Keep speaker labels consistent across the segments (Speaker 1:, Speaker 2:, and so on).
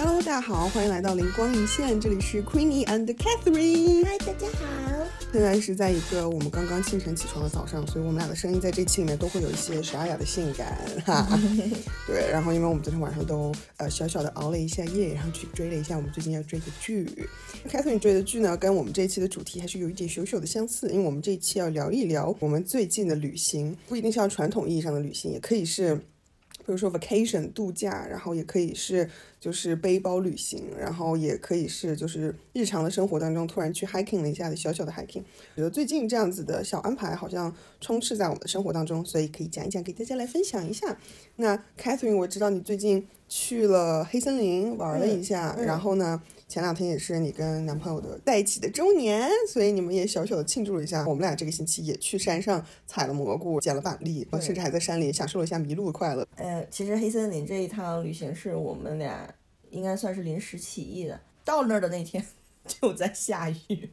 Speaker 1: Hello，大家好，欢迎来到灵光一现，这里是 Queenie and Catherine。
Speaker 2: 嗨，大家好。
Speaker 1: 现在是在一个我们刚刚清晨起床的早上，所以我们俩的声音在这期里面都会有一些沙哑的性感哈。对，然后因为我们昨天晚上都呃小小的熬了一下夜，然后去追了一下我们最近要追的剧。Catherine 追的剧呢，跟我们这一期的主题还是有一点小小的相似，因为我们这一期要聊一聊我们最近的旅行，不一定是要传统意义上的旅行，也可以是。比如说 vacation 度假，然后也可以是就是背包旅行，然后也可以是就是日常的生活当中突然去 hiking 了一下的小小的 hiking。觉得最近这样子的小安排好像充斥在我们的生活当中，所以可以讲一讲，给大家来分享一下。那 Catherine，我知道你最近去了黑森林玩了一下，然后呢？前两天也是你跟男朋友的在一起的周年，所以你们也小小的庆祝了一下。我们俩这个星期也去山上采了蘑菇，捡了板栗，甚至还在山里享受了一下迷路的快乐。
Speaker 2: 呃，其实黑森林这一趟旅行是我们俩应该算是临时起意的。到那儿的那天 就在下雨，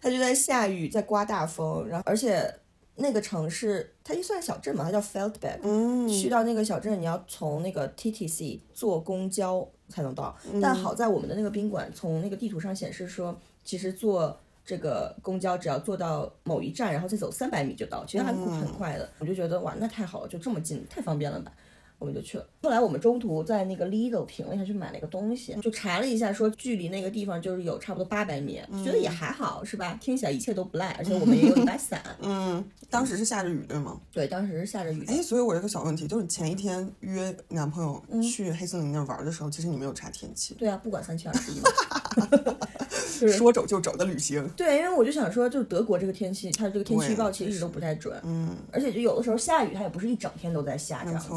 Speaker 2: 它就在下雨，在刮大风，然后而且。那个城市，它一算小镇嘛，它叫 Feldberg。嗯，去到那个小镇，你要从那个 TTC 坐公交才能到。但好在我们的那个宾馆，从那个地图上显示说，其实坐这个公交只要坐到某一站，然后再走三百米就到，其实还很快的。我就觉得哇，那太好了，就这么近，太方便了吧。我们就去了。后来我们中途在那个 Lidl 停了一下，去买了一个东西，就查了一下，说距离那个地方就是有差不多八百米，觉得也还好，是吧？听起来一切都不赖，而且我们也有 一把伞。
Speaker 1: 嗯，当时是下着雨，对吗？
Speaker 2: 对，当时是下着雨。
Speaker 1: 哎，所以我有个小问题，就是前一天约男朋友去黑森林那玩的时候，其实你没有查天气。
Speaker 2: 对啊，不管三七二十一。
Speaker 1: 说走就走的旅行。
Speaker 2: 对，因为我就想说，就是德国这个天气，它这个天气预报其实一直都不太准。嗯。而且就有的时候下雨，它也不是一整天都在下这样子。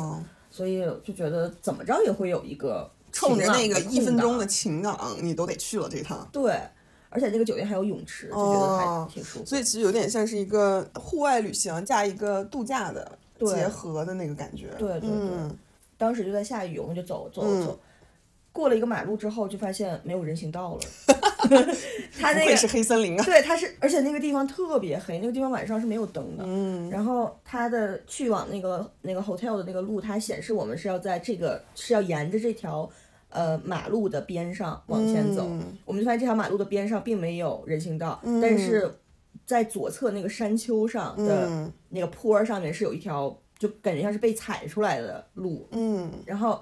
Speaker 2: 所以就觉得怎么着也会有一个
Speaker 1: 冲着那个一分钟的晴朗，你都得去了这趟。
Speaker 2: 对，而且这个酒店还有泳池，就觉得还挺舒服。
Speaker 1: 所以其实有点像是一个户外旅行加一个度假的结合的那个感觉。
Speaker 2: 对对对。当时就在下雨，我们就走走走。过了一个马路之后，就发现没有人行道了。它那个
Speaker 1: 是黑森林啊。
Speaker 2: 对，它是，而且那个地方特别黑，那个地方晚上是没有灯的。嗯。然后它的去往那个那个 hotel 的那个路，它显示我们是要在这个是要沿着这条呃马路的边上往前走。我们就发现这条马路的边上并没有人行道，但是在左侧那个山丘上的那个坡上面是有一条，就感觉像是被踩出来的路。嗯。然后。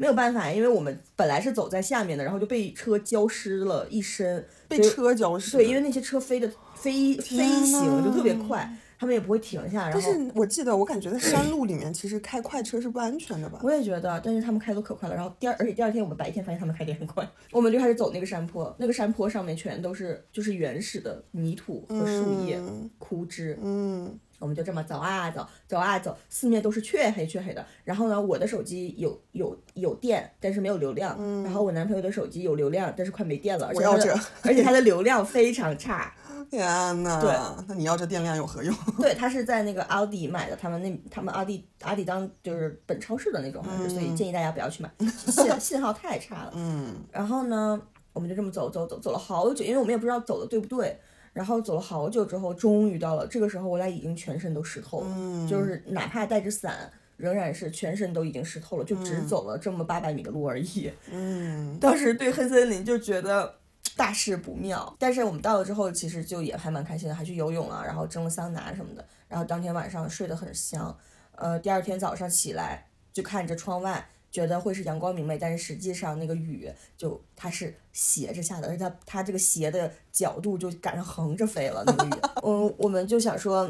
Speaker 2: 没有办法，因为我们本来是走在下面的，然后就被车浇湿了一身，
Speaker 1: 被车浇湿。
Speaker 2: 对，因为那些车飞的飞飞行就特别快，他们也不会停下。
Speaker 1: 但是我记得，我感觉在山路里面，其实开快车是不安全的吧？
Speaker 2: 我也觉得，但是他们开的可快了。然后第二，而且第二天我们白天发现他们开的很快，我们就开始走那个山坡，那个山坡上面全都是就是原始的泥土和树叶、枯枝。嗯。我们就这么走啊走，走啊走，四面都是黢黑黢黑的。然后呢，我的手机有有有电，但是没有流量。嗯。然后我男朋友的手机有流量，但是快没电了。
Speaker 1: 我要这。
Speaker 2: 而且它的流量非常差。
Speaker 1: 天呐。
Speaker 2: 对。
Speaker 1: 那你要这电量有何用？
Speaker 2: 对，他是在那个奥迪买的，他们那他们奥迪阿迪当就是本超市的那种，所以建议大家不要去买，信信号太差了。嗯。然后呢，我们就这么走走走走了好久，因为我们也不知道走的对不对。然后走了好久之后，终于到了这个时候，我俩已经全身都湿透了，就是哪怕带着伞，仍然是全身都已经湿透了，就只走了这么八百米的路而已。嗯，当时对黑森林就觉得大事不妙，但是我们到了之后，其实就也还蛮开心的，还去游泳了，然后蒸了桑拿什么的，然后当天晚上睡得很香。呃，第二天早上起来就看着窗外。觉得会是阳光明媚，但是实际上那个雨就它是斜着下的，而且它它这个斜的角度就赶上横着飞了那个雨。嗯，我们就想说，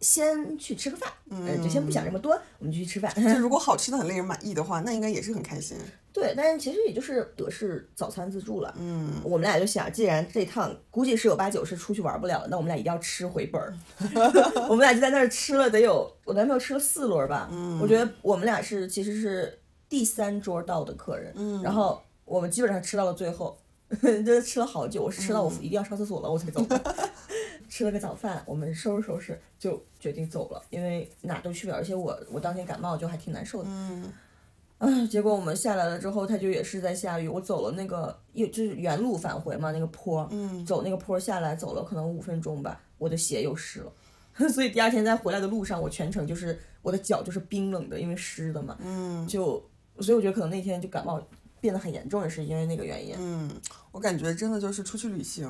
Speaker 2: 先去吃个饭，嗯，就先不想这么多，我们就去吃饭。
Speaker 1: 就如果好吃的很令人满意的话，那应该也是很开心。
Speaker 2: 对，但是其实也就是德式早餐自助了。嗯，我们俩就想，既然这趟估计十有八九是出去玩不了了，那我们俩一定要吃回本儿。我们俩就在那儿吃了得有，我男朋友吃了四轮吧。嗯，我觉得我们俩是其实是。第三桌到的客人，嗯，然后我们基本上吃到了最后，就吃了好久。我是吃到我一定要上厕所了，我才走。吃了个早饭，我们收拾收拾就决定走了，因为哪都去不了，而且我我当天感冒就还挺难受的。嗯，啊，结果我们下来了之后，他就也是在下雨。我走了那个又就是原路返回嘛，那个坡，嗯，走那个坡下来走了可能五分钟吧，我的鞋又湿了，所以第二天在回来的路上，我全程就是我的脚就是冰冷的，因为湿的嘛，嗯，就。所以我觉得可能那天就感冒变得很严重，也是因为那个原因。
Speaker 1: 嗯，我感觉真的就是出去旅行，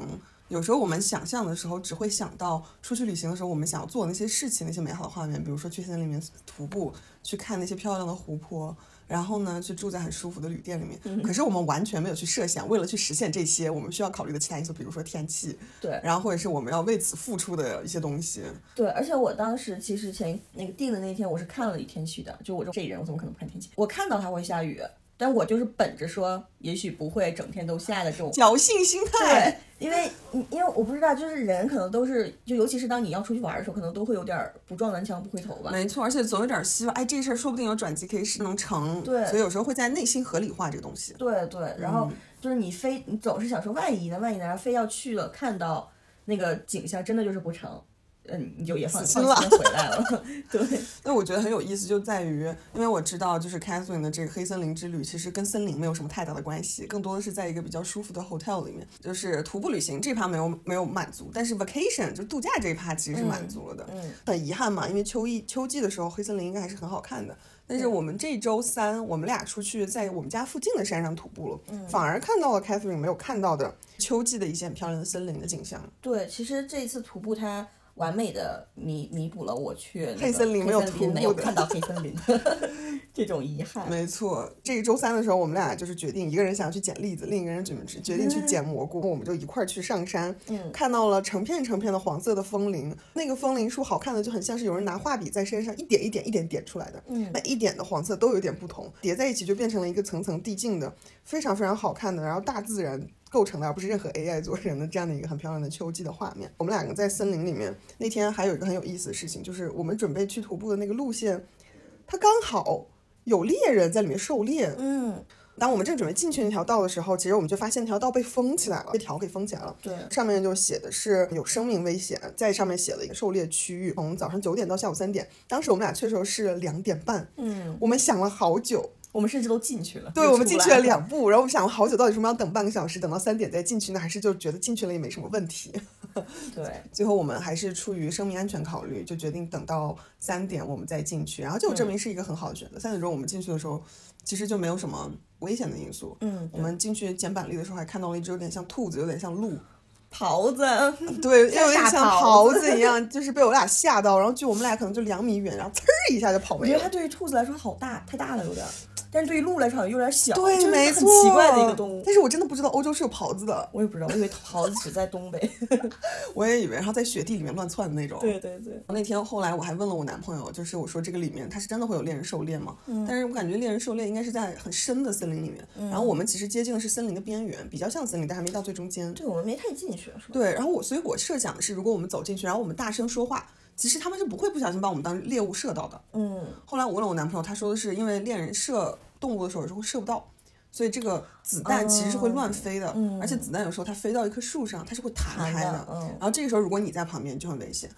Speaker 1: 有时候我们想象的时候，只会想到出去旅行的时候我们想要做那些事情，那些美好的画面，比如说去森林里面徒步，去看那些漂亮的湖泊。然后呢，去住在很舒服的旅店里面。可是我们完全没有去设想，为了去实现这些，我们需要考虑的其他因素，比如说天气。
Speaker 2: 对。
Speaker 1: 然后或者是我们要为此付出的一些东西。
Speaker 2: 对，而且我当时其实前那个定的那天，我是看了天气的。就我这人，我怎么可能不看天气？我看到它会下雨。但我就是本着说，也许不会整天都下的这种
Speaker 1: 侥幸心态。
Speaker 2: 对，因为因为我不知道，就是人可能都是，就尤其是当你要出去玩的时候，可能都会有点不撞南墙不回头吧。
Speaker 1: 没错，而且总有点希望，哎，这事儿说不定有转机，可以是能成。
Speaker 2: 对，
Speaker 1: 所以有时候会在内心合理化这个东西。
Speaker 2: 对对，然后就是你非你总是想说，万一呢？万一呢？非要去了，看到那个景象，真的就是不成。嗯，你就也放心了回来了。对，
Speaker 1: 那我觉得很有意思，就在于，因为我知道，就是 Catherine 的这个黑森林之旅，其实跟森林没有什么太大的关系，更多的是在一个比较舒服的 hotel 里面，就是徒步旅行这一趴没有没有满足，但是 vacation 就度假这一趴其实是满足了的。
Speaker 2: 嗯，
Speaker 1: 很遗憾嘛，因为秋意秋季的时候，黑森林应该还是很好看的。但是我们这周三，我们俩出去在我们家附近的山上徒步了，反而看到了 Catherine 没有看到的秋季的一些很漂亮的森林的景象。
Speaker 2: 对，其实这一次徒步它。完美的弥弥补了我去
Speaker 1: 黑森林没有徒
Speaker 2: 步看到黑森林的 这种遗憾。
Speaker 1: 没错，这个周三的时候，我们俩就是决定，一个人想要去捡栗子，另一个人准备决定去捡蘑菇，我们就一块儿去上山。
Speaker 2: 嗯，
Speaker 1: 看到了成片成片的黄色的枫林，那个枫林树好看的就很像是有人拿画笔在身上一点一点一点点出来的。
Speaker 2: 嗯，
Speaker 1: 每一点的黄色都有点不同，叠在一起就变成了一个层层递进的，非常非常好看的。然后大自然。构成的，而不是任何 AI 做成的这样的一个很漂亮的秋季的画面。我们两个在森林里面，那天还有一个很有意思的事情，就是我们准备去徒步的那个路线，它刚好有猎人在里面狩猎。
Speaker 2: 嗯，
Speaker 1: 当我们正准备进去那条道的时候，其实我们就发现那条道被封起来了，被条给封起来了。
Speaker 2: 对，
Speaker 1: 上面就写的是有生命危险，在上面写了一个狩猎区域，从早上九点到下午三点。当时我们俩去的时候是两点半。
Speaker 2: 嗯，
Speaker 1: 我们想了好久。
Speaker 2: 我们甚至都进去了，
Speaker 1: 对，我们进去了两步，然后我们想了好久，到底什么要等半个小时，等到三点再进去呢，还是就觉得进去了也没什么问题？
Speaker 2: 对，
Speaker 1: 最后我们还是出于生命安全考虑，就决定等到三点我们再进去，然后就证明是一个很好的选择。三点钟我们进去的时候，其实就没有什么危险的因素。
Speaker 2: 嗯，
Speaker 1: 我们进去捡板栗的时候，还看到了一只有点像兔子，有点像鹿。
Speaker 2: 狍子，
Speaker 1: 对，有点像狍子一样，就是被我俩吓到，然后距我们俩可能就两米远，然后呲儿一下就跑没了。
Speaker 2: 我觉得它对于兔子来说好大，太大了有点。但是对于鹿来说好像有点小，
Speaker 1: 对，没
Speaker 2: 错，很奇怪的一个动物。
Speaker 1: 但是我真的不知道欧洲是有狍子的，
Speaker 2: 我也不知道，我以为狍子只在东北，
Speaker 1: 我也以为，然后在雪地里面乱窜的那种。
Speaker 2: 对对对。
Speaker 1: 那天后来我还问了我男朋友，就是我说这个里面它是真的会有猎人狩猎吗？嗯。但是我感觉猎人狩猎应该是在很深的森林里面，然后我们其实接近的是森林的边缘，比较像森林，但还没到最中间。
Speaker 2: 对，我们没太进去，是吧？
Speaker 1: 对，然后我所以我设想的是，如果我们走进去，然后我们大声说话，其实他们是不会不小心把我们当猎物射到的。
Speaker 2: 嗯。
Speaker 1: 后来我问了我男朋友，他说的是因为猎人射。动物的时候有时候射不到，所以这个子弹其实是会乱飞的，而且子弹有时候它飞到一棵树上，它是会弹开的。然后这个时候如果你在旁边就很危险。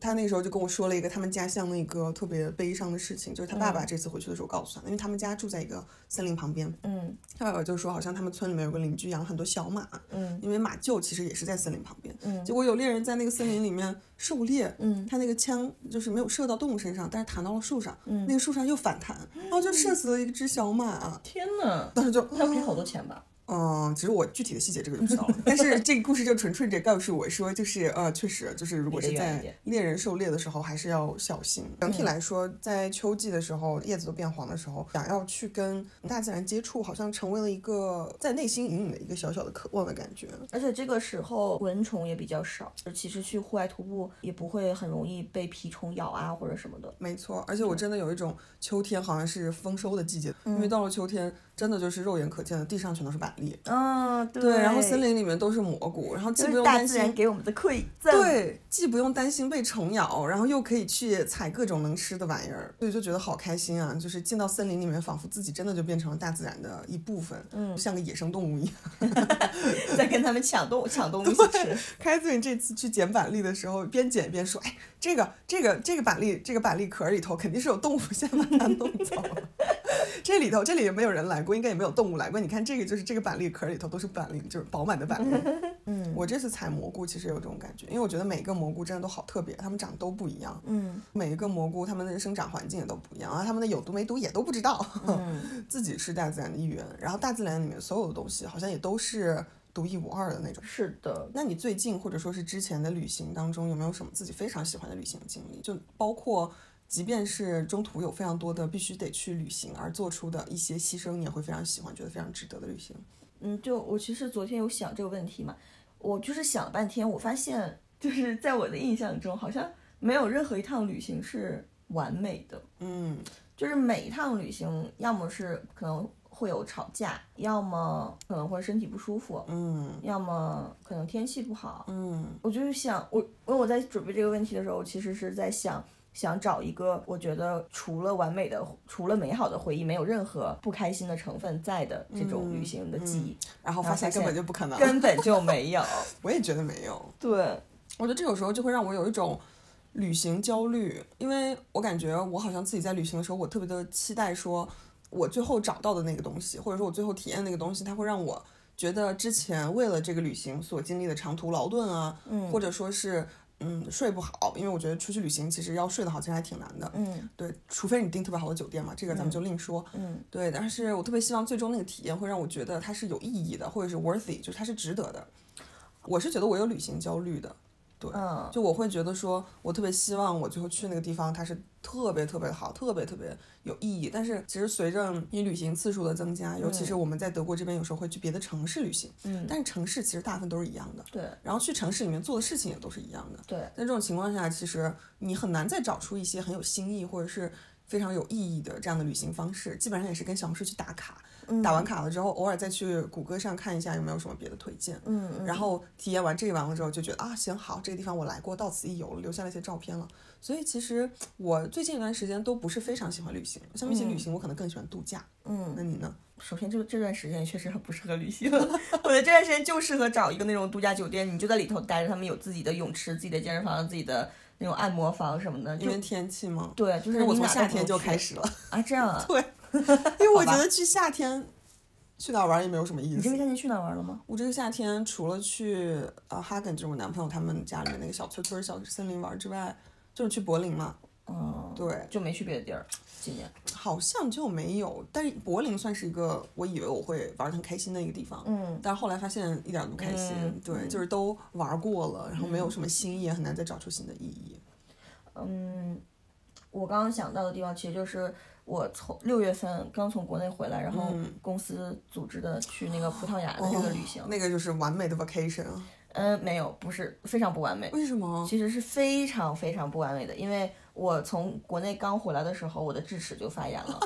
Speaker 1: 他那个时候就跟我说了一个他们家乡的一个特别悲伤的事情，就是他爸爸这次回去的时候告诉他，因为他们家住在一个森林旁边。
Speaker 2: 嗯，
Speaker 1: 他爸爸就说好像他们村里面有个邻居养了很多小马，
Speaker 2: 嗯，
Speaker 1: 因为马厩其实也是在森林旁边。
Speaker 2: 嗯，
Speaker 1: 结果有猎人在那个森林里面。狩猎，
Speaker 2: 嗯，
Speaker 1: 他那个枪就是没有射到动物身上，但是弹到了树上，
Speaker 2: 嗯，
Speaker 1: 那个树上又反弹，然后就射死了一只小马。
Speaker 2: 天呐，
Speaker 1: 当时就
Speaker 2: 他要赔好多钱吧？
Speaker 1: 嗯，其实我具体的细节这个就不知道了，但是这个故事就纯粹的告诉我说，就是呃，确实就是如果是在猎人狩猎的时候，还是要小心。整体来说，在秋季的时候，叶子都变黄的时候，想要去跟大自然接触，好像成为了一个在内心隐隐的一个小小的渴望的感觉。
Speaker 2: 而且这个时候蚊虫也比较少，其实去户外徒步也不会很容易被蜱虫咬啊或者什么的。
Speaker 1: 没错，而且我真的有一种秋天好像是丰收的季节，因为到了秋天。真的就是肉眼可见的，地上全都是板栗。
Speaker 2: 嗯，对。
Speaker 1: 然后森林里面都是蘑菇，然后既不用担心
Speaker 2: 给我们的馈赠。
Speaker 1: 对，既不用担心被虫咬，然后又可以去采各种能吃的玩意儿，所以就觉得好开心啊！就是进到森林里面，仿佛自己真的就变成了大自然的一部分，
Speaker 2: 嗯，
Speaker 1: 像个野生动物一样
Speaker 2: 在跟他们抢动抢东西吃。
Speaker 1: 开子，你这次去捡板栗的时候，边捡边说：“哎，这个这个这个板栗，这个板栗壳里头肯定是有动物先把它弄走了。”这里头这里也没有人来过，应该也没有动物来过。你看这个就是这个板栗壳里头都是板栗，就是饱满的板栗。
Speaker 2: 嗯
Speaker 1: 我这次采蘑菇其实有这种感觉，因为我觉得每一个蘑菇真的都好特别，它们长得都不一样。
Speaker 2: 嗯
Speaker 1: 每一个蘑菇它们的生长环境也都不一样，然后它们的有毒没毒也都不知道。
Speaker 2: 嗯
Speaker 1: 自己是大自然的一员，然后大自然里面所有的东西好像也都是独一无二的那种。
Speaker 2: 是的，
Speaker 1: 那你最近或者说是之前的旅行当中，有没有什么自己非常喜欢的旅行经历？就包括，即便是中途有非常多的必须得去旅行而做出的一些牺牲，你也会非常喜欢，觉得非常值得的旅行。
Speaker 2: 嗯，就我其实昨天有想这个问题嘛，我就是想了半天，我发现就是在我的印象中，好像没有任何一趟旅行是完美的，
Speaker 1: 嗯
Speaker 2: 就是每一趟旅行，要么是可能会有吵架，要么可能会身体不舒服，
Speaker 1: 嗯
Speaker 2: 要么可能天气不好。
Speaker 1: 嗯
Speaker 2: 我就是想，我因为我在准备这个问题的时候，我其实是在想。想找一个我觉得除了完美的、除了美好的回忆，没有任何不开心的成分在的这种旅行的记忆，
Speaker 1: 然后发现根本就不可能，
Speaker 2: 根本就没有。
Speaker 1: 我也觉得没有。
Speaker 2: 对，
Speaker 1: 我觉得这有时候就会让我有一种旅行焦虑，因为我感觉我好像自己在旅行的时候，我特别的期待说，我最后找到的那个东西，或者说我最后体验那个东西，它会让我觉得之前为了这个旅行所经历的长途劳顿啊，
Speaker 2: 嗯
Speaker 1: 或者说是。嗯，睡不好，因为我觉得出去旅行其实要睡得好，其实还挺难的。
Speaker 2: 嗯
Speaker 1: 对，除非你订特别好的酒店嘛，这个咱们就另说。
Speaker 2: 嗯
Speaker 1: 对，但是我特别希望最终那个体验会让我觉得它是有意义的，或者是 worthy，就是它是值得的。我是觉得我有旅行焦虑的，
Speaker 2: 嗯
Speaker 1: 就我会觉得说，我特别希望我最后去那个地方，它是特别特别好，特别特别有意义。但是其实随着你旅行次数的增加，尤其是我们在德国这边，有时候会去别的城市旅行，
Speaker 2: 嗯，
Speaker 1: 但是城市其实大部分都是一样的，
Speaker 2: 对
Speaker 1: 然后去城市里面做的事情也都是一样的。
Speaker 2: 对，
Speaker 1: 在这种情况下，其实你很难再找出一些很有新意或者是非常有意义的这样的旅行方式，基本上也是跟小红书去打卡，
Speaker 2: 嗯
Speaker 1: 打完卡了之后，偶尔再去谷歌上看一下有没有什么别的推荐。
Speaker 2: 嗯嗯，
Speaker 1: 然后体验完这个完了之后，就觉得啊，行好，这个地方我来过，到此一游了，留下了一些照片了。所以其实我最近一段时间都不是非常喜欢旅行，相比起旅行，我可能更喜欢度假。
Speaker 2: 嗯
Speaker 1: 那你呢？
Speaker 2: 首先，这这段时间确实很不适合旅行。我觉得这段时间就适合找一个那种度假酒店，你就在里头待着，他们有自己的泳池、自己的健身房、自己的那种按摩房什么的。
Speaker 1: 因为天气吗？
Speaker 2: 对，就是
Speaker 1: 我从夏天就开始了，
Speaker 2: 啊，这样啊？
Speaker 1: 对，因为我觉得去夏天去哪玩也没有什么意思
Speaker 2: 你这个。夏天去哪玩了吗？
Speaker 1: 我这个夏天除了去呃哈根，就是我男朋友他们家里面那个小村村、小森林玩之外，就是去柏林嘛。
Speaker 2: 嗯，
Speaker 1: 对，
Speaker 2: 就没去别的地儿。今年，
Speaker 1: 好像就没有，但是柏林算是一个我以为我会玩的很开心的一个地方，
Speaker 2: 嗯
Speaker 1: 但是后来发现一点都不开心，
Speaker 2: 嗯
Speaker 1: 对，就是都玩过了，然后没有什么新意，也很难再找出新的意义。
Speaker 2: 嗯，我刚刚想到的地方其实就是我从六月份刚从国内回来，然后
Speaker 1: 嗯
Speaker 2: 公司组织的去那个葡萄牙的这个旅行。
Speaker 1: 那个就是完美的 vacation 啊。
Speaker 2: 嗯，没有，不是非常不完美。
Speaker 1: 为什么？
Speaker 2: 其实是非常非常不完美的，因为我从国内刚回来的时候，我的智齿就发炎了，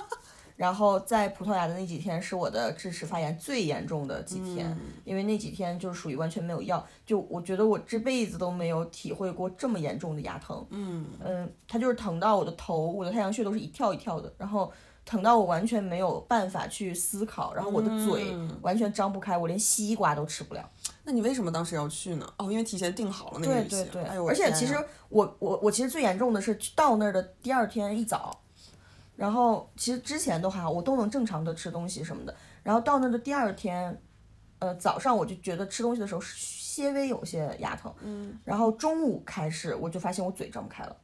Speaker 2: 然后在葡萄牙的那几天是我的智齿发炎最严重的几天，因为那几天就是属于完全没有药，就我觉得我这辈子都没有体会过这么严重的牙疼，
Speaker 1: 嗯
Speaker 2: 嗯，它就是疼到我的头，我的太阳穴都是一跳一跳的，然后疼到我完全没有办法去思考，然后我的嘴
Speaker 1: 嗯
Speaker 2: 完全张不开，我连西瓜都吃不了。
Speaker 1: 那你为什么当时要去呢？哦，因为提前订好了那个旅行。
Speaker 2: 对对对，
Speaker 1: 哎呦，
Speaker 2: 而且其实我我我其实最严重的是到那儿的第二天一早，然后其实之前都还好，我都能正常的吃东西什么的，然后到那儿的第二天，呃早上我就觉得吃东西的时候些微有些牙疼，
Speaker 1: 嗯，
Speaker 2: 然后中午开始我就发现我嘴张不开了，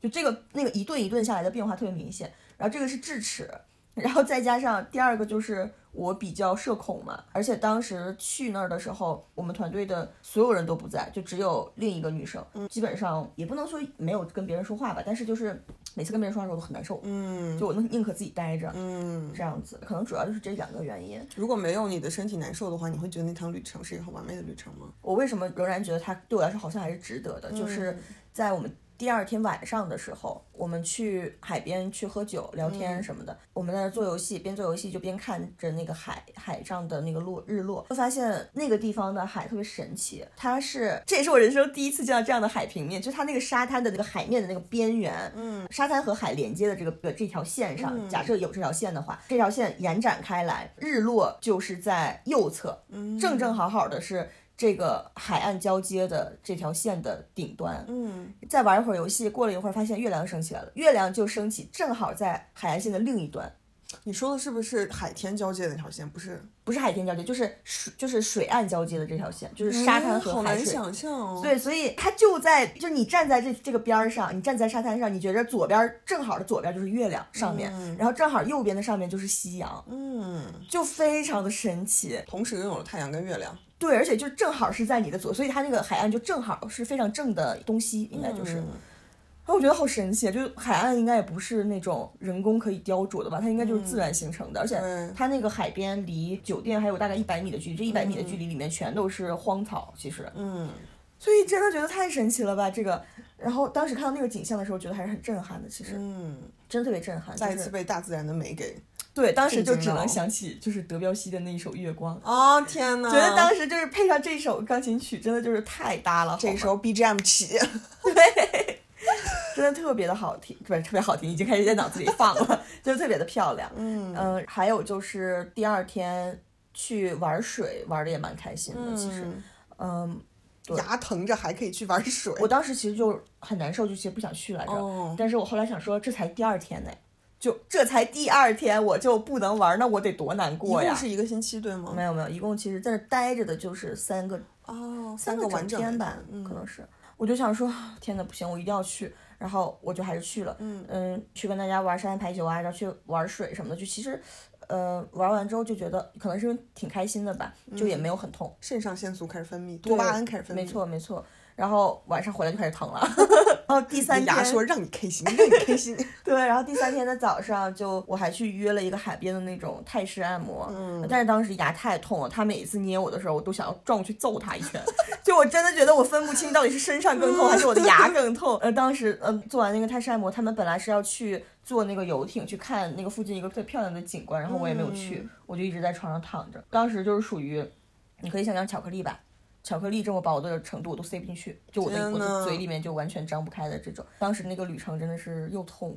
Speaker 2: 就这个那个一顿一顿下来的变化特别明显，然后这个是智齿。然后再加上第二个就是我比较社恐嘛，而且当时去那儿的时候，我们团队的所有人都不在，就只有另一个女生，基本上也不能说没有跟别人说话吧，但是就是每次跟别人说话的时候都很难受，
Speaker 1: 嗯
Speaker 2: 就我能宁可自己待着，
Speaker 1: 嗯，
Speaker 2: 这样子，可能主要就是这两个原因。
Speaker 1: 如果没有你的身体难受的话，你会觉得那趟旅程是一个很完美的旅程吗？
Speaker 2: 我为什么仍然觉得它对我来说好像还是值得的，就是在我们。第二天晚上的时候，我们去海边去喝酒、聊天什么的。我们在那做游戏，边做游戏就边看着那个海海上的那个落日落，会发现那个地方的海特别神奇。它是，这也是我人生第一次见到这样的海平面，就是它那个沙滩的那个海面的那个边缘，
Speaker 1: 嗯，
Speaker 2: 沙滩和海连接的这个这条线上，假设有这条线的话，这条线延展开来，日落就是在右侧，
Speaker 1: 嗯
Speaker 2: 正正好好的是。这个海岸交接的这条线的顶端，
Speaker 1: 嗯，
Speaker 2: 再玩一会儿游戏，过了一会儿发现月亮升起来了，月亮就升起正好在海岸线的另一端，
Speaker 1: 你说的是不是海天交界的那条线？不是，
Speaker 2: 不是海天交界，就是水就是水岸交接的这条线，就是沙滩和
Speaker 1: 好难
Speaker 2: 海水。
Speaker 1: 想象哦。
Speaker 2: 对，所以它就在，就你站在这这个边儿上，你站在沙滩上，你觉着左边儿正好的左边儿就是月亮上面，然后正好右边的上面就是夕阳，
Speaker 1: 嗯，
Speaker 2: 就非常的神奇。
Speaker 1: 同时拥有了太阳跟月亮。
Speaker 2: 对，而且就正好是在你的左，所以它那个海岸就正好是非常正的东西，应该就是。
Speaker 1: 嗯
Speaker 2: 然后我觉得好神奇，啊！就是海岸应该也不是那种人工可以雕琢的吧，它应该就是自然形成的，而且它那个海边离酒店还有大概一百米的距离，这一百米的距离里面全都是荒草，其实，
Speaker 1: 嗯，
Speaker 2: 所以真的觉得太神奇了吧这个。然后当时看到那个景象的时候，觉得还是很震撼的，其实，
Speaker 1: 嗯，
Speaker 2: 真的特别震撼。
Speaker 1: 再一次被大自然的美给。
Speaker 2: 对，当时就只能想起就是德彪西的那一首《月光》，
Speaker 1: 哦天哪！
Speaker 2: 觉得当时就是配上这首钢琴曲，真的就是太搭了。
Speaker 1: 这时候 BGM 起，对
Speaker 2: 真的特别的好听，不是特别好听，已经开始在脑子里放了，就是特别的漂亮。嗯还有就是第二天去玩水，玩的也蛮开心的。其实，嗯，
Speaker 1: 牙疼着还可以去玩水。
Speaker 2: 我当时其实就很难受，就其实不想去来着。
Speaker 1: 哦
Speaker 2: 但是我后来想说，这才第二天呢，就这才第二天我就不能玩，那我得多难过呀一
Speaker 1: 共！是一个星期对吗？
Speaker 2: 没有没有，一共其实在那待着的就是三个
Speaker 1: 哦，
Speaker 2: 三
Speaker 1: 个完整
Speaker 2: 天吧，
Speaker 1: 嗯
Speaker 2: 可能是。我就想说，天呐，不行，我一定要去。然后我就还是去了，嗯去跟大家玩沙滩排球啊，然后去玩水什么的。就其实，呃，玩完之后就觉得可能是因为挺开心的吧，就也没有很痛。
Speaker 1: 肾上腺素开始分泌，多巴胺开始分泌。
Speaker 2: 没，错没错。然后晚上回来就开始疼了。然后第三天，
Speaker 1: 牙说让你开心，让你开心。
Speaker 2: 对，然后第三天的早上就我还去约了一个海边的那种泰式按摩，嗯，但是当时牙太痛了，他每一次捏我的时候，我都想要撞过去揍他一拳，就我真的觉得我分不清到底是身上更痛还是我的牙更痛。呃，当时呃做完那个泰式按摩，他们本来是要去坐那个游艇去看那个附近一个特别漂亮的景观，然后我也没有去，我就一直在床上躺着。当时就是属于，你可以想象巧克力吧。巧克力这么薄的程度我都塞不进去，就我的我的嘴里面就完全张不开的这种。当时那个旅程真的是又痛，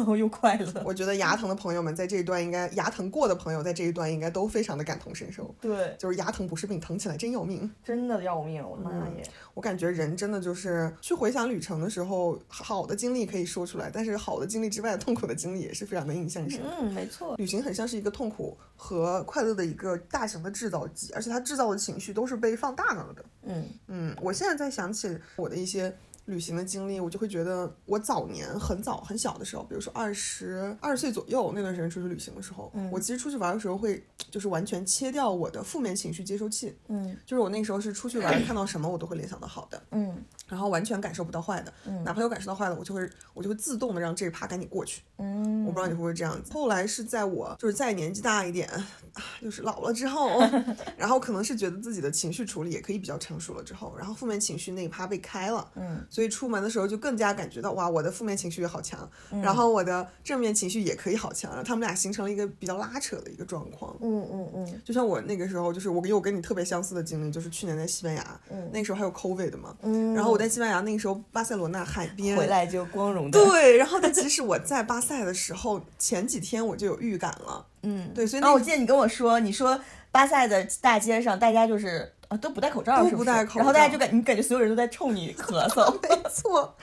Speaker 2: 然后又快乐。
Speaker 1: 我觉得牙疼的朋友们在这一段应该，牙疼过的朋友在这一段应该都非常的感同身受。
Speaker 2: 对，
Speaker 1: 就是牙疼不是病，疼起来真要命。
Speaker 2: 真的要命，我的妈耶！
Speaker 1: 我感觉人真的就是去回想旅程的时候，好的经历可以说出来，但是好的经历之外，痛苦的经历也是非常的印象深。
Speaker 2: 嗯，没错。
Speaker 1: 旅行很像是一个痛苦和快乐的一个大型的制造机，而且它制造的情绪都是被放大了的。
Speaker 2: 嗯
Speaker 1: 嗯，我现在在想起我的一些旅行的经历，我就会觉得我早年很早很小的时候，比如说二十二岁左右那段时间出去旅行的时候，我其实出去玩的时候会就是完全切掉我的负面情绪接收器，
Speaker 2: 嗯。
Speaker 1: 就是我那时候是出去玩看到什么我都会联想到好的，
Speaker 2: 嗯。
Speaker 1: 然后完全感受不到坏的，哪怕有感受到坏的，我就会我就会自动的让这一趴赶紧过去。
Speaker 2: 嗯，
Speaker 1: 我不知道你会不会这样子。后来是在我就是再年纪大一点，啊 就是老了之后，然后可能是觉得自己的情绪处理也可以比较成熟了之后，然后负面情绪那一趴被开了，
Speaker 2: 嗯，
Speaker 1: 所以出门的时候就更加感觉到哇，我的负面情绪也好强，然后我的正面情绪也可以好强，然后他们俩形成了一个比较拉扯的一个状况。
Speaker 2: 嗯嗯嗯
Speaker 1: 就像我那个时候，就是我有跟你特别相似的经历，就是去年在西班牙，那个时候还有 COVID 嘛，
Speaker 2: 嗯，
Speaker 1: 然后我在西班牙那个时候巴塞罗那海边
Speaker 2: 回来就光荣的，
Speaker 1: 对，然后但其实我在巴塞的时候，前几天我就有预感了。
Speaker 2: 嗯，
Speaker 1: 对，所以那
Speaker 2: 我记得你跟我说，你说巴塞的大街上大家就是啊都不戴口罩，
Speaker 1: 都
Speaker 2: 是不
Speaker 1: 戴口罩
Speaker 2: 然后大家就感你感觉所有人都在冲你咳嗽，
Speaker 1: 没错。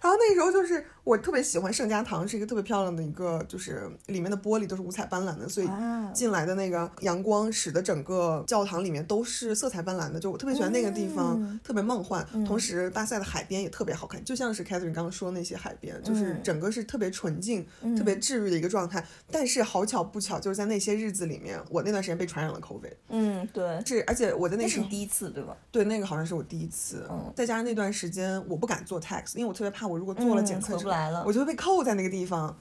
Speaker 1: 然后那时候就是我特别喜欢圣家堂，是一个特别漂亮的一个，就是里面的玻璃都是五彩斑斓的，所以
Speaker 2: 啊
Speaker 1: 进来的那个阳光使得整个教堂里面都是色彩斑斓的，就我特别喜欢那个地方，
Speaker 2: 嗯
Speaker 1: 特别梦幻。同时，巴塞的海边也特别好看，就像是 Catherine 刚刚说的那些海边，就是
Speaker 2: 嗯
Speaker 1: 整个是特别纯净、特别治愈的一个状态。但是好巧不巧，就是在那些日子里面，我那段时间被传染了 COVID。
Speaker 2: 嗯，对，
Speaker 1: 是，而且我在那时候
Speaker 2: 第一次对吧？
Speaker 1: 对，那个好像是我第一次，
Speaker 2: 嗯
Speaker 1: 再加上那段时间我不敢做 tax，因为我特别怕我如果做了
Speaker 2: 嗯
Speaker 1: 检测之后，
Speaker 2: 回不来了。
Speaker 1: 我就会被扣在那个地方，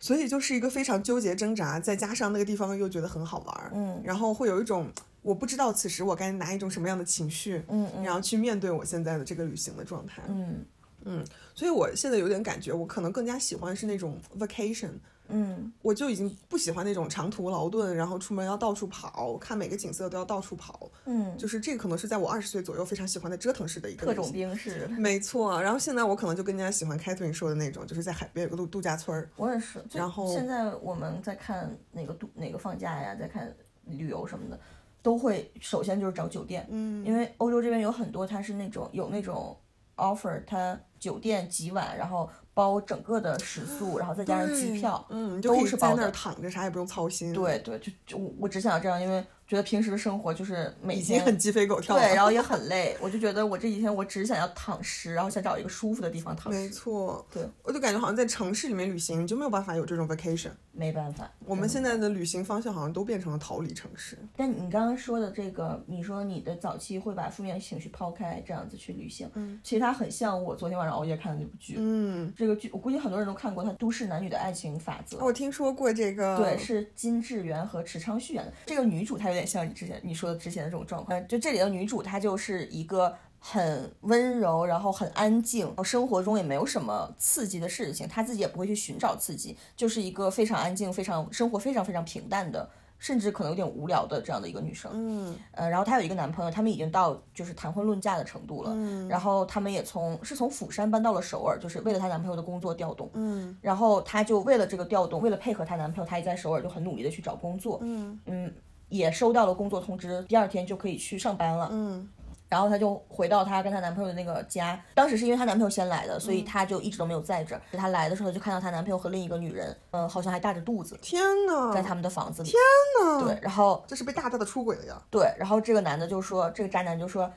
Speaker 1: 所以就是一个非常纠结挣扎，再加上那个地方又觉得很好玩儿，
Speaker 2: 嗯
Speaker 1: 然后会有一种我不知道此时我该拿一种什么样的情绪，
Speaker 2: 嗯嗯。
Speaker 1: 然后去面对我现在的这个旅行的状态，
Speaker 2: 嗯。
Speaker 1: 嗯所以我现在有点感觉，我可能更加喜欢是那种 vacation。
Speaker 2: 嗯
Speaker 1: 我就已经不喜欢那种长途劳顿，然后出门要到处跑，看每个景色都要到处跑。
Speaker 2: 嗯，
Speaker 1: 就是这个可能是在我二十岁左右非常喜欢的折腾式的一个
Speaker 2: 特种兵式，
Speaker 1: 没错，然后现在我可能就更加喜欢 Catherine 说的那种，就是在海边有个度度假村儿。
Speaker 2: 我也是。
Speaker 1: 然后
Speaker 2: 现在我们在看哪个度哪个放假呀，在看旅游什么的，都会首先就是找酒店，
Speaker 1: 嗯
Speaker 2: 因为欧洲这边有很多它是那种有那种 offer，它酒店几晚，然后包整个的食宿，然后再加上机票，
Speaker 1: 嗯，你就可以在那儿
Speaker 2: 都是包的。
Speaker 1: 躺着，啥也不用操心。，
Speaker 2: 对对，就就我我只想要这样，因为觉得平时的生活就是每天
Speaker 1: 已经很鸡飞狗跳了。
Speaker 2: 对，然后也很累，我就觉得我这几天我只想要躺尸，然后想找一个舒服的地方躺尸没。
Speaker 1: 错，
Speaker 2: 对，
Speaker 1: 我就感觉好像在城市里面旅行，你就没有办法有这种 vacation。
Speaker 2: 没办法，
Speaker 1: 我们现在的旅行方向好像都变成了逃离城市。
Speaker 2: 但你刚刚说的这个，你说你的早期会把负面情绪抛开，这样子去旅行，嗯，其实它很像我昨天晚上熬夜看的那部剧。
Speaker 1: 嗯，
Speaker 2: 这个剧我估计很多人都看过，它《都市男女的爱情法则》。
Speaker 1: 我听说过这个。
Speaker 2: 对，是金智媛和池昌旭演的。这个女主她有点像你之前你说的之前的这种状况，就这里的女主她就是一个很温柔，然后很安静，然后生活中也没有什么刺激的事情，她自己也不会去寻找刺激，就是一个非常安静、非常生活非常非常平淡的。甚至可能有点无聊的这样的一个女生，
Speaker 1: 嗯。
Speaker 2: 呃，然后她有一个男朋友，他们已经到就是谈婚论嫁的程度了，
Speaker 1: 嗯。
Speaker 2: 然后他们也从是从釜山搬到了首尔，就是为了她男朋友的工作调动，
Speaker 1: 嗯。
Speaker 2: 然后她就为了这个调动，为了配合她男朋友，她也在首尔就很努力的去找工作，
Speaker 1: 嗯。
Speaker 2: 嗯，也收到了工作通知，第二天就可以去上班了。
Speaker 1: 嗯
Speaker 2: 然后她就回到她跟她男朋友的那个家，当时是因为她男朋友先来的，
Speaker 1: 嗯
Speaker 2: 所以她就一直都没有在这儿。她来的时候就看到她男朋友和另一个女人，嗯、好像还大着肚子，
Speaker 1: 天哪！
Speaker 2: 在他们的房子里。
Speaker 1: 天哪！
Speaker 2: 对，，然后
Speaker 1: 这是被大大的出轨了呀！
Speaker 2: 对，然后这个男的就说，这个渣男就说。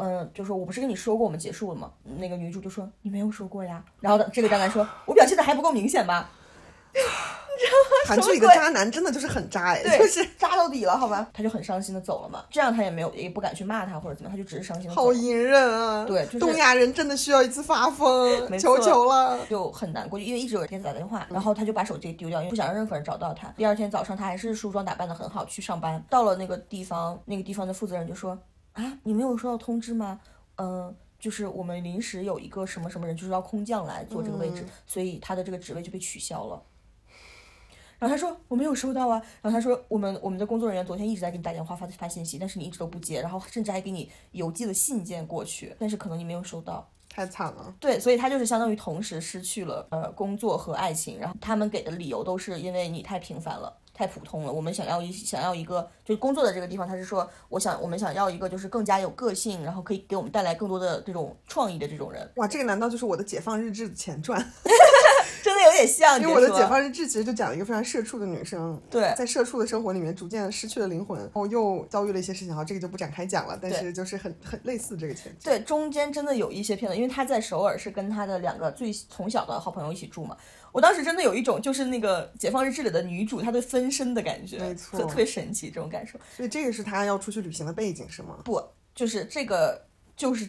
Speaker 2: 嗯，就说我不是跟你说过我们结束了吗？那个女主就说你没有说过呀。然后这个渣男说，我表现的还不够明显吧？
Speaker 1: 韩剧里的渣男真的就是很渣哎，就是
Speaker 2: 渣到底了，好吧？他就很伤心的走了嘛。这样他也没有，也不敢去骂他或者怎么，他就只是伤心
Speaker 1: 好隐忍啊！
Speaker 2: 对就是
Speaker 1: 东亚人真的需要一次发疯，求求了。
Speaker 2: 就很难过，因为一直有人给他打电话，然后他就把手机丢掉，因为不想让任何人找到他。第二天早上，他还是梳妆打扮的很好去上班。到了那个地方，那个地方的负责人就说：“啊，你没有收到通知吗？嗯、就是我们临时有一个什么什么人，就是要空降来做这个位置，所以他的这个职位就被取消了。”然后他说我没有收到啊，然后他说我们我们的工作人员昨天一直在给你打电话发发信息，但是你一直都不接，然后甚至还给你邮寄了信件过去，但是可能你没有收到。
Speaker 1: 太惨了，
Speaker 2: 对，所以他就是相当于同时失去了呃工作和爱情，然后他们给的理由都是因为你太平凡了。太普通了，我们想要一想要一个就是工作的这个地方，他是说，我想我们想要一个就是更加有个性，然后可以给我们带来更多的这种创意的这种人，
Speaker 1: 哇！这个难道就是我的《解放日志》的前传？
Speaker 2: 真的有点像。
Speaker 1: 因为我的《解放日志》其实就讲了一个非常社畜的女生，
Speaker 2: 对
Speaker 1: 在社畜的生活里面逐渐失去了灵魂，然后又遭遇了一些事情，好，这个就不展开讲了。但是就是很很类似这个情节。
Speaker 2: 对，中间真的有一些片段，因为她在首尔是跟她的两个最从小的好朋友一起住嘛。我当时真的有一种就是那个《解放日志》里的女主她的分身的感觉，
Speaker 1: 没错
Speaker 2: 特特别神奇这种感受。
Speaker 1: 所以这个是她要出去旅行的背景是吗？
Speaker 2: 不，就是这个就是。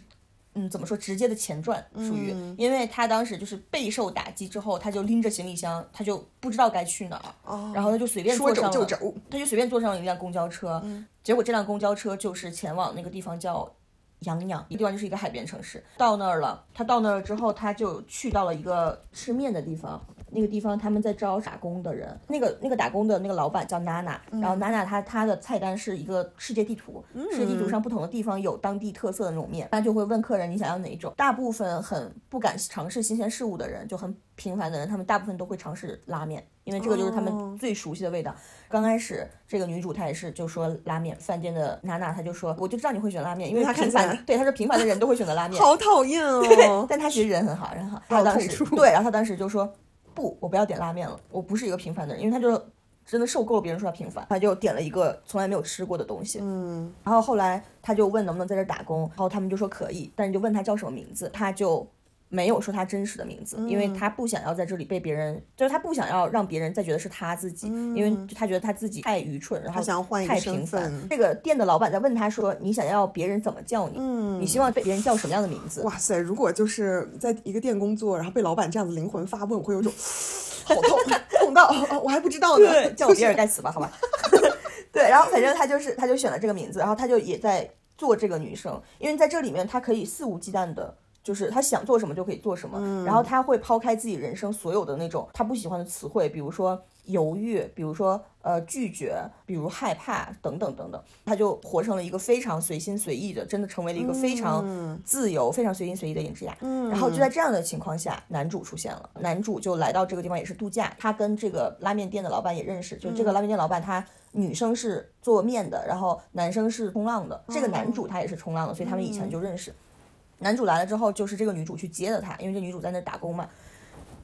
Speaker 2: 嗯，怎么说？直接的前传属于，
Speaker 1: 嗯
Speaker 2: 因为他当时就是备受打击之后，他就拎着行李箱，他就不知道该去哪儿，
Speaker 1: 哦，
Speaker 2: 然后他就随便
Speaker 1: 说
Speaker 2: 坐上了，
Speaker 1: 走就走，
Speaker 2: 他就随便坐上了一辆公交车，
Speaker 1: 嗯
Speaker 2: 结果这辆公交车就是前往那个地方叫洋洋，一个地方就是一个海边城市。到那儿了，他到那儿之后，他就去到了一个吃面的地方。那个地方他们在招打工的人，那个那个打工的那个老板叫娜娜，然后娜娜她她的菜单是一个世界地图，世界地图上不同的地方有当地特色的那种面，她就会问客人你想要哪一种。大部分很不敢尝试新鲜事物的人，就很平凡的人，他们大部分都会尝试拉面，因为这个就是他
Speaker 1: 哦
Speaker 2: 们最熟悉的味道。刚开始这个女主她也是就说拉面，饭店的娜娜她就说我就知道你会选拉面，因为
Speaker 1: 她看
Speaker 2: 平凡对她说平凡的人都会选择拉面，
Speaker 1: 好讨厌哦。
Speaker 2: 但她其实人很好，人很好。她当时对，然后她当时就说不，我不要点拉面了，我不是一个平凡的人，因为他就真的受够了别人说他平凡，他就点了一个从来没有吃过的东西。
Speaker 1: 嗯，
Speaker 2: 然后后来他就问能不能在这儿打工，然后他们就说可以，但是就问他叫什么名字，他就。没有说他真实的名字，因为他不想要在这里被别人，就是他不想要让别人再觉得是他自己，因为他觉得他自己太愚蠢，然后
Speaker 1: 嗯她想要换一个
Speaker 2: 太平凡
Speaker 1: 份。
Speaker 2: 这个店的老板在问他说：“你想要别人怎么叫你？
Speaker 1: 嗯
Speaker 2: 你希望被别人叫什么样的名字？”
Speaker 1: 哇塞！如果就是在一个店工作，然后被老板这样子灵魂发问，我会有种 好痛，痛到哦我还不知道呢。
Speaker 2: 对，叫我比尔盖茨吧，好吧。对，然后反正他就是，他就选了这个名字，然后他就也在做这个女生，因为在这里面他可以肆无忌惮的。就是他想做什么就可以做什么，然后他会抛开自己人生所有的那种他不喜欢的词汇，比如说犹豫，比如说呃拒绝，比如害怕等等等等，他就活成了一个非常随心随意的，真的成为了一个非常自由、非常随心随意的尹智雅。然后就在这样的情况下，男主出现了，男主就来到这个地方也是度假，他跟这个拉面店的老板也认识，就这个拉面店老板他。女生是做面的，然后男生是冲浪的。这个男主他也是冲浪的，所以他们以前就认识。男主来了之后，就是这个女主去接的他，因为这女主在那打工嘛。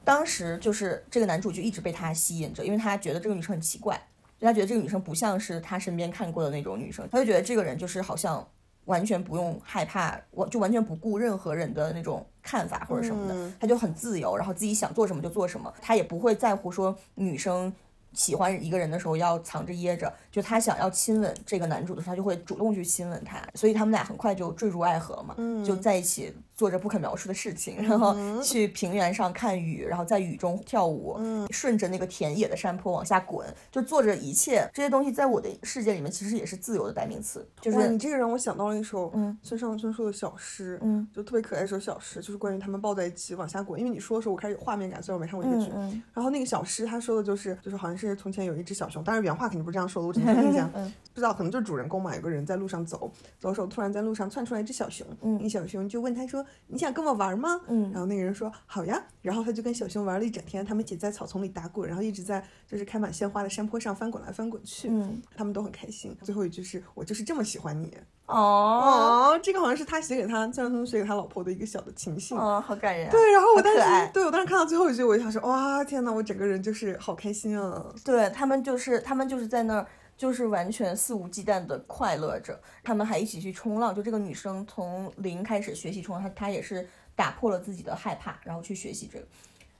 Speaker 2: 当时就是这个男主就一直被她吸引着，因为他觉得这个女生很奇怪，就他觉得这个女生不像是他身边看过的那种女生，他就觉得这个人就是好像完全不用害怕，我就完全不顾任何人的那种看法或者什么的，他就很自由，然后自己想做什么就做什么，他也不会在乎说女生。喜欢一个人的时候要藏着掖着，就她想要亲吻这个男主的时候，她就会主动去亲吻他，所以他们俩很快就坠入爱河了嘛，就在一起做着不可描述的事情，然后去平原上看雨，然后在雨中跳舞，顺着那个田野的山坡往下滚，就做着一切这些东西，在我的世界里面其实也是自由的代名词。就是
Speaker 1: 你这个让我想到了一首村上春树的小诗，
Speaker 2: 嗯，
Speaker 1: 就特别可爱一首小诗，就是关于他们抱在一起往下滚。因为你说的时候，我开始有画面感，虽然我没看过这个剧，然后那个小诗他说的就是，就是好像是从前有一只小熊。当然原话肯定不是这样说的，我只能印象，不知道可能就是主人公嘛。有个人在路上走，走的时候突然在路上窜出来一只小熊，嗯，那小熊就问他说：“你想跟我玩吗？”嗯，然后那个人说：“好呀。”然后他就跟小熊玩了一整天，他们一起在草丛里打滚，然后一直在就是开满鲜花的山坡上翻滚来翻滚去，嗯，他们都很开心。最后一句是我就是这么喜欢你。哦，这个好像是他写给他，张松写给他老婆的一个小的情信。
Speaker 2: 哦，好感人。
Speaker 1: 对，然后我当时，对我当时看到最后一句，我就想说，哇，天呐，我整个人就是好开心啊！
Speaker 2: 对他们就是他们就是在那儿，就是完全肆无忌惮的快乐着。他们还一起去冲浪，就这个女生从零开始学习冲浪，她她也是打破了自己的害怕，然后去学习这个。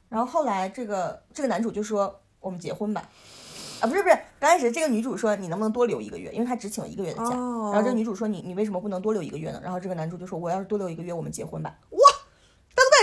Speaker 2: 然后后来这个这个男主就说，我们结婚吧。啊，不是不是，刚开始这个女主说你能不能多留一个月，因为她只请了一个月的假。然后这个女主说你你为什么不能多留一个月呢？然后这个男主就说我要是多留一个月，我们结婚吧。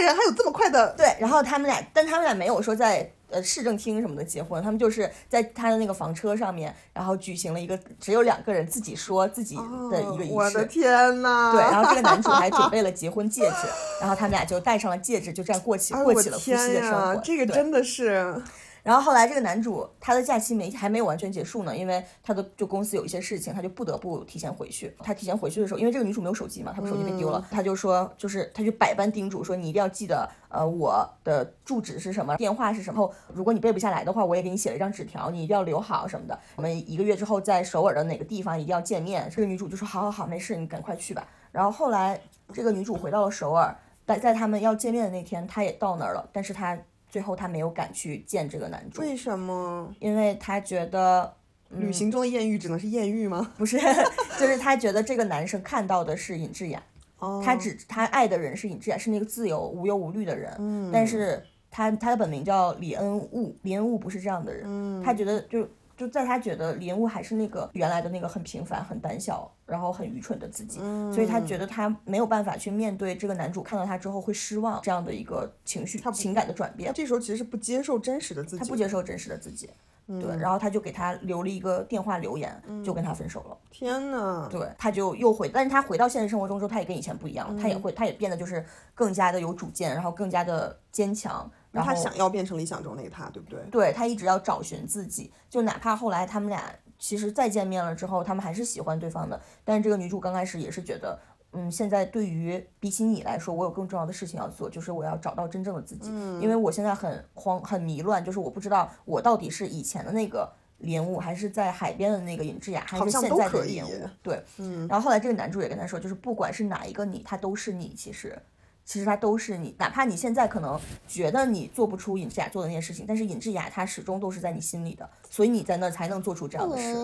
Speaker 1: 人还有这么快的？
Speaker 2: 对，然后他们俩，但他们俩没有说在呃市政厅什么的结婚，他们就是在他的那个房车上面，然后举行了一个只有两个人自己说自己的一个仪式。
Speaker 1: 我的天呐！
Speaker 2: 对，然后这个男主还准备了结婚戒指，然后他们俩就戴上了戒指，就这样过起过起了夫妻的生活。
Speaker 1: 这个真的是。
Speaker 2: 然后后来这个男主他的假期没还没有完全结束呢，因为他的就公司有一些事情，他就不得不提前回去。他提前回去的时候，因为这个女主没有手机嘛，他手机被丢了，他就说就是他就百般叮嘱说你一定要记得呃我的住址是什么，电话是什么。如果你背不下来的话，我也给你写了一张纸条，你一定要留好什么的。我们一个月之后在首尔的哪个地方一定要见面。这个女主就说好好好，没事，你赶快去吧。然后后来这个女主回到了首尔，在在他们要见面的那天，她也到那儿了，但是她。最后他没有敢去见这个男主，
Speaker 1: 为什么？
Speaker 2: 因为他觉得
Speaker 1: 旅行中的艳遇只能是艳遇吗？
Speaker 2: 不是，就是他觉得这个男生看到的是尹志雅，他只他爱的人是尹志雅，是那个自由无忧无虑的人。嗯，但是他他的本名叫李恩悟，李恩悟不是这样的人。嗯，他觉得就。就在他觉得李恩还是那个原来的那个很平凡、很胆小，然后很愚蠢的自己，所以他觉得他没有办法去面对这个男主看到他之后会失望这样的一个情绪、情感的转变。
Speaker 1: 他这时候其实是不接受真实的自己，
Speaker 2: 他不接受真实的自己，对，然后他就给他留了一个电话留言，就跟他分手了。
Speaker 1: 天呐，
Speaker 2: 对，他就又回，但是他回到现实生活中之后，他也跟以前不一样了，他也会，他也变得就是更加的有主见，然后更加的坚强。然后
Speaker 1: 他想要变成理想中那个他，对不对？
Speaker 2: 对他一直要找寻自己，就哪怕后来他们俩其实再见面了之后，他们还是喜欢对方的。但是这个女主刚开始也是觉得，嗯，现在对于比起你来说，我有更重要的事情要做，就是我要找到真正的自己。嗯，因为我现在很慌，很迷乱，就是我不知道我到底是以前的那个莲雾，还是在海边的那个尹智雅，还是现在的莲雾。对，嗯。然后后来这个男主也跟他说，就是不管是哪一个你，他都是你，其实。其实它都是你，哪怕你现在可能觉得你做不出尹志雅做的那些事情，但是尹志雅她始终都是在你心里的，所以你在那才能做出这样的事。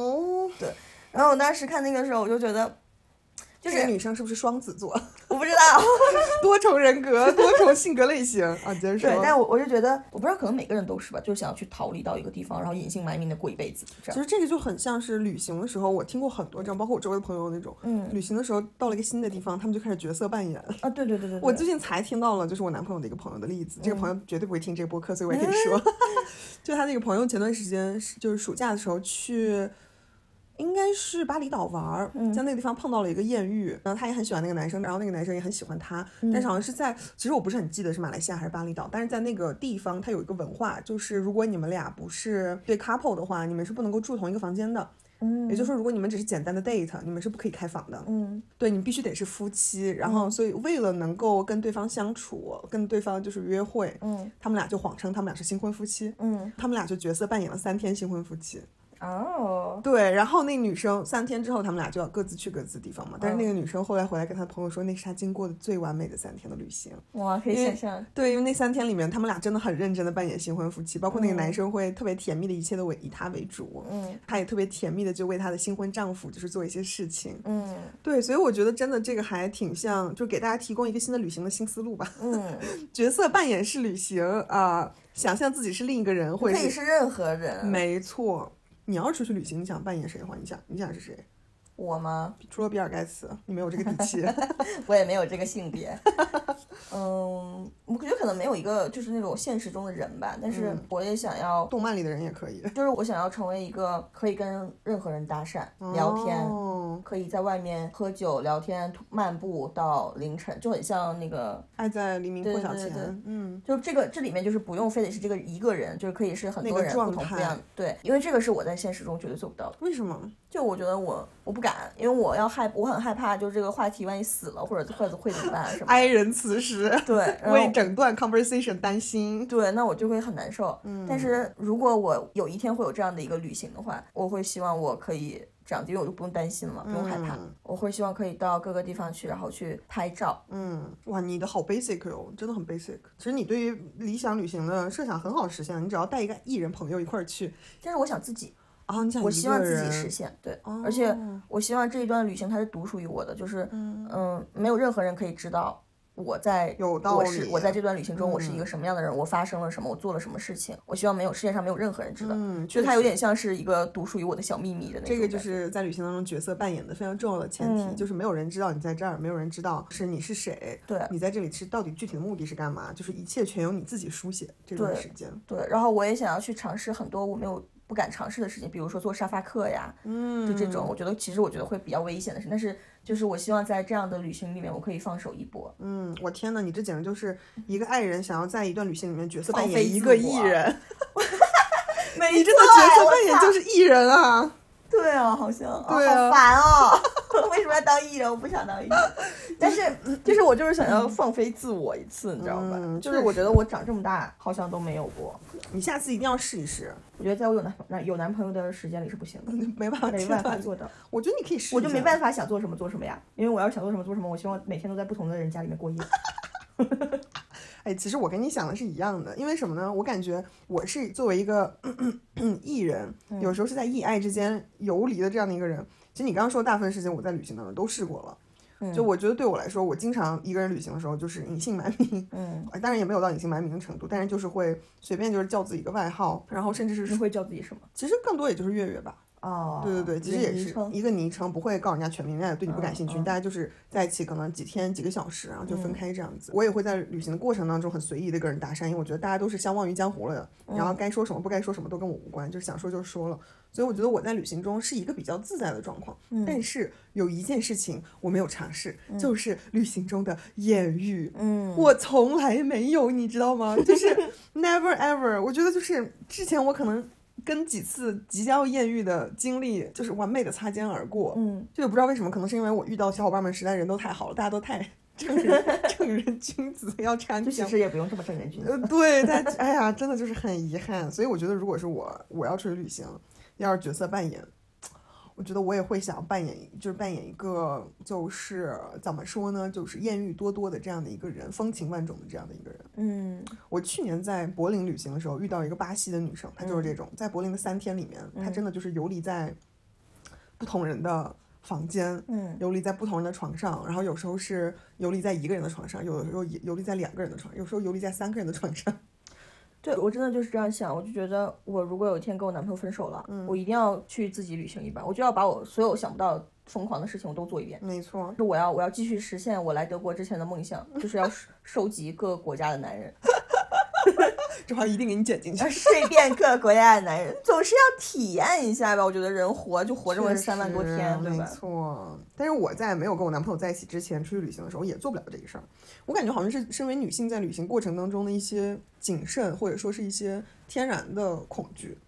Speaker 2: 对，然后我当时看那个时候，我就觉得。就是
Speaker 1: 女生是不是双子座？
Speaker 2: 我不知道，
Speaker 1: 多重人格、多重性格类型啊，接着说。
Speaker 2: 对，但我我就觉得，我不知道，可能每个人都是吧，就是想要去逃离到一个地方，然后隐姓埋名的过一辈子。
Speaker 1: 其实这个就很像是旅行的时候，我听过很多这样，包括我周围的朋友那种，嗯，旅行的时候到了一个新的地方，他们就开始角色扮演。
Speaker 2: 啊，对对对对。
Speaker 1: 我最近才听到了，就是我男朋友的一个朋友的例子，这个朋友绝对不会听这个播客，所以我也可以说，就他那个朋友前段时间就是暑假的时候去。应该是巴厘岛玩儿，在那个地方碰到了一个艳遇，然后她也很喜欢那个男生，然后那个男生也很喜欢她，但是好像是在，其实我不是很记得是马来西亚还是巴厘岛，但是在那个地方，它有一个文化，就是如果你们俩不是对 couple 的话，你们是不能够住同一个房间的，嗯，也就是说，如果你们只是简单的 date，你们是不可以开房的，嗯，对你必须得是夫妻，然后所以为了能够跟对方相处，跟对方就是约会，嗯，他们俩就谎称他们俩是新婚夫妻，嗯，他们俩就角色扮演了三天新婚夫妻。
Speaker 2: 哦，
Speaker 1: 对，然后那女生三天之后，他们俩就要各自去各自的地方嘛。但是那
Speaker 2: 嗯
Speaker 1: 个女生后来回来跟她朋友说，那是她经过的最完美的三天的旅行。
Speaker 2: 哇，可以想象，
Speaker 1: 对，因为那三天里面，他们俩真的很认真的扮演新婚夫妻，包括那个
Speaker 2: 嗯
Speaker 1: 男生会特别甜蜜的，一切都为以她为主，
Speaker 2: 嗯
Speaker 1: 他也特别甜蜜的就为她的新婚丈夫就是做一些事情。
Speaker 2: 嗯
Speaker 1: 对，所以我觉得真的这个还挺像，就给大家提供一个新的旅行的新思路吧。
Speaker 2: 嗯，
Speaker 1: 角色扮演式旅行啊、想象自己是另一个人，或
Speaker 2: 可
Speaker 1: 者
Speaker 2: 以是任何人。
Speaker 1: 没错。你要是出去旅行，你想扮演谁的话，你想你想是谁？
Speaker 2: 我吗？
Speaker 1: 除了比尔盖茨，你没有这个底气。
Speaker 2: 我也没有这个性别。嗯，我觉得可能没有一个就是那种现实中的人吧，但是我也想要，
Speaker 1: 动漫里的人也可以
Speaker 2: 就是我想要成为一个可以跟任何人搭讪、聊天。
Speaker 1: 哦
Speaker 2: 可以在外面喝酒、聊天、漫步到凌晨，就很像那个，
Speaker 1: 爱在黎明破晓前，嗯，
Speaker 2: 就这个这里面就是不用非得是这个一个人，就是可以是很
Speaker 1: 那个
Speaker 2: 多人不同不一样。对，因为这个是我在现实中绝对做不到的。
Speaker 1: 为什么？
Speaker 2: 就我觉得我我不敢，因为我要害我很害怕，就是这个话题万一死了或者或者会怎么办啊什么的。
Speaker 1: 哀人此时
Speaker 2: 对，
Speaker 1: 为整段 conversation 担心。
Speaker 2: 对，那我就会很难受。嗯，但是如果我有一天会有这样的一个旅行的话，我会希望我可以这样，因为我就不用担心了，不用害怕。
Speaker 1: 嗯
Speaker 2: 我会希望可以到各个地方去，然后去拍照。
Speaker 1: 嗯，哇，你的好 basic 哟，真的很 basic。其实你对于理想旅行的设想很好实现，你只要带一个艺人朋友一块儿去，
Speaker 2: 但是我想自己，
Speaker 1: 啊，你想一
Speaker 2: 我希望自己实现，对，而且我希望这一段旅行它是独属于我的，就是嗯没有任何人可以知道我在
Speaker 1: 有道
Speaker 2: 我是我在这段旅行中我是一个什么样的人，我发生了什么，我做了什么事情。我希望没有世界上没有任何人知道，
Speaker 1: 嗯，
Speaker 2: 就它有点像是一个独属于我的小秘密的那种。
Speaker 1: 这个就是在旅行当中角色扮演的非常重要的前提，
Speaker 2: 嗯
Speaker 1: 就是没有人知道你在这儿，没有人知道是你是谁，
Speaker 2: 对
Speaker 1: 你在这里是到底具体的目的是干嘛，就是一切全由你自己书写这段时间。
Speaker 2: 对，然后我也想要去尝试很多我没有不敢尝试的事情，比如说坐沙发客呀，
Speaker 1: 嗯，
Speaker 2: 就这种，我觉得其实我觉得会比较危险的事，但是就是我希望在这样的旅行里面，我可以放手一搏。
Speaker 1: 嗯，我天呐，你这简直就是一个爱人想要在一段旅行里面角色扮演一个艺 人，
Speaker 2: 没
Speaker 1: 你这个角色扮演就是艺人啊！
Speaker 2: 对啊，好像
Speaker 1: 对啊
Speaker 2: 好烦哦！为什么要当艺人？我不想当艺人。但是就是我就是想要放飞自我一次，你知道吧？
Speaker 1: 嗯
Speaker 2: 就是我觉得我长这么大好像都没有过。
Speaker 1: 你下次一定要试一试，
Speaker 2: 我觉得在我有男男有男朋友的时间里是不行的，
Speaker 1: 没办法，
Speaker 2: 没办法做到。
Speaker 1: 我觉得你可以试，
Speaker 2: 我就没。办法想做什么做什么呀，因为我要是想做什么做什么，我希望每天都在不同的人家里面过夜。
Speaker 1: 哎，其实我跟你想的是一样的，因为什么呢？我感觉我是作为一个 艺人，有时候是在艺爱之间游离的这样的一个人。其实你刚刚说的大部分事情，我在旅行当中都试过了。就我觉得对我来说，我经常一个人旅行的时候，就是隐姓埋名，
Speaker 2: 嗯，
Speaker 1: 呃当然也没有到隐姓埋名的程度，但是就是会随便就是叫自己一个外号，然后甚至是
Speaker 2: 你会叫自己什么？
Speaker 1: 其实更多也就是月月吧。
Speaker 2: 哦，
Speaker 1: 对对对，其实也是一个昵称，不会告人家全名，人家也对你不感兴趣，
Speaker 2: 嗯嗯
Speaker 1: 大家就是在一起可能几天几个小时，然后就分开这样子。我也会在旅行的过程当中很随意的跟人搭讪，因为我觉得大家都是相忘于江湖了的，然后该说什么不该说什么都跟我无关，就是想说就说了。所以我觉得我在旅行中是一个比较自在的状况，但是有一件事情我没有尝试，就是旅行中的艳遇。
Speaker 2: 嗯，
Speaker 1: 我从来没有，你知道吗？就是 never ever。我觉得就是之前我可能跟几次即将要艳遇的经历，就是完美的擦肩而过。
Speaker 2: 嗯，
Speaker 1: 就也不知道为什么，可能是因为我遇到小伙伴们实在人都太好了，大家都太正 人正人君子，要掺
Speaker 2: 就其。实也不用这么正人君子。
Speaker 1: 呃，对，但哎呀，真的就是很遗憾。所以我觉得，如果是我，我要出去旅行，要是角色扮演，我觉得我也会想扮演，就是扮演一个，就是怎么说呢，就是艳遇多多的这样的一个人，风情万种的这样的一个人。
Speaker 2: 嗯
Speaker 1: 我去年在柏林旅行的时候，遇到一个巴西的女生，她就是这种，在柏林的三天里面，她真的就是游离在不同人的房间，
Speaker 2: 嗯
Speaker 1: 游离在不同人的床上，然后有时候是游离在一个人的床上，有的时候游离在两个人的床，有时候游离在三个人的床上。
Speaker 2: 对我真的就是这样想，我就觉得我如果有一天跟我男朋友分手了，我一定要去自己旅行一把，我就要把我所有想不到疯狂的事情我都做一遍。
Speaker 1: 没错，
Speaker 2: 就我要我要继续实现我来德国之前的梦想，就是要 收收集各个国家的男人，
Speaker 1: 这话一定给你剪进去
Speaker 2: 要。睡遍各个国家的男人，总是要体验一下吧。我觉得人活就活这么三万多天，对
Speaker 1: 没？错，但是我在没有跟我男朋友在一起之前，出去旅行的时候也做不了这个事儿。我感觉好像是身为女性在旅行过程当中的一些谨慎，或者说是一些天然的恐惧。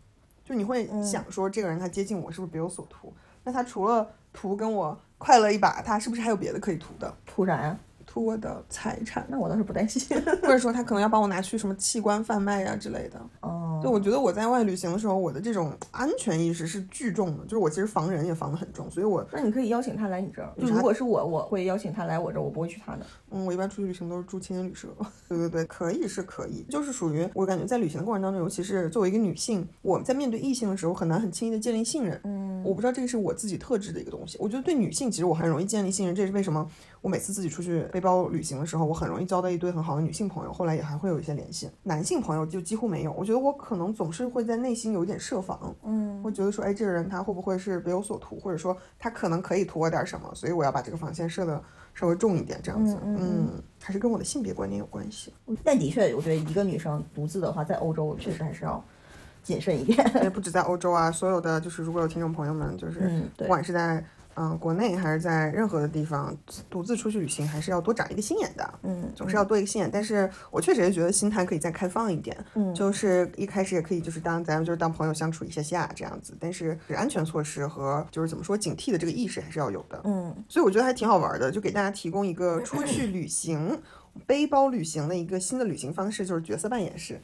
Speaker 1: 就你会
Speaker 2: 嗯
Speaker 1: 想说，这个人他接近我是不是别有所图？那他除了图跟我快乐一把，他是不是还有别的可以图的？
Speaker 2: 图啥呀？
Speaker 1: 图我的财产，
Speaker 2: 那我倒是不担心。
Speaker 1: 或者说他可能要把我拿去什么器官贩卖呀、之类的。
Speaker 2: 哦，
Speaker 1: 就，我觉得我在外旅行的时候，我的这种安全意识是巨重的，就是我其实防人也防得很重，所以我
Speaker 2: 那你可以邀请他来你这儿。就
Speaker 1: 啥
Speaker 2: 如果是我，我会邀请他来我这儿，我不会去他那儿。
Speaker 1: 嗯，我一般出去旅行都是住青年旅社。对对对，可以是可以，就是属于我感觉在旅行的过程当中，尤其是作为一个女性，我在面对异性的时候很难很轻易的建立信任。嗯，我不知道这个是我自己特质的一个东西。我觉得对女性其实我很容易建立信任，这也是为什么我每次自己出去背包旅行的时候，我很容易交到一堆很好的女性朋友，后来也还会有一些联系。男性朋友就几乎没有。我觉得我可能总是会在内心有一点设防，嗯，会觉得说，哎，这个人他会不会是别有所图，或者说他可能可以图我点什么，所以我要把这个防线设的稍微重一点，这样子。嗯，还是跟我的性别观念有关系。
Speaker 2: 但的确，我觉得一个女生独自的话，在欧洲确实还是要谨慎一点。
Speaker 1: 也不止在欧洲啊，所有的就是如果有听众朋友们，就是不管是在嗯、国内还是在任何的地方独自出去旅行，还是要多长一个心眼的。
Speaker 2: 嗯，
Speaker 1: 总是要多一个心眼，但是我确实也觉得心态可以再开放一点，
Speaker 2: 嗯
Speaker 1: 就是一开始也可以就是当咱们就是当朋友相处一下下这样子，但是安全措施和就是怎么说警惕的这个意识还是要有的，
Speaker 2: 嗯
Speaker 1: 所以我觉得还挺好玩的，就给大家提供一个出去旅行、背包旅行的一个新的旅行方式，就是角色扮演式。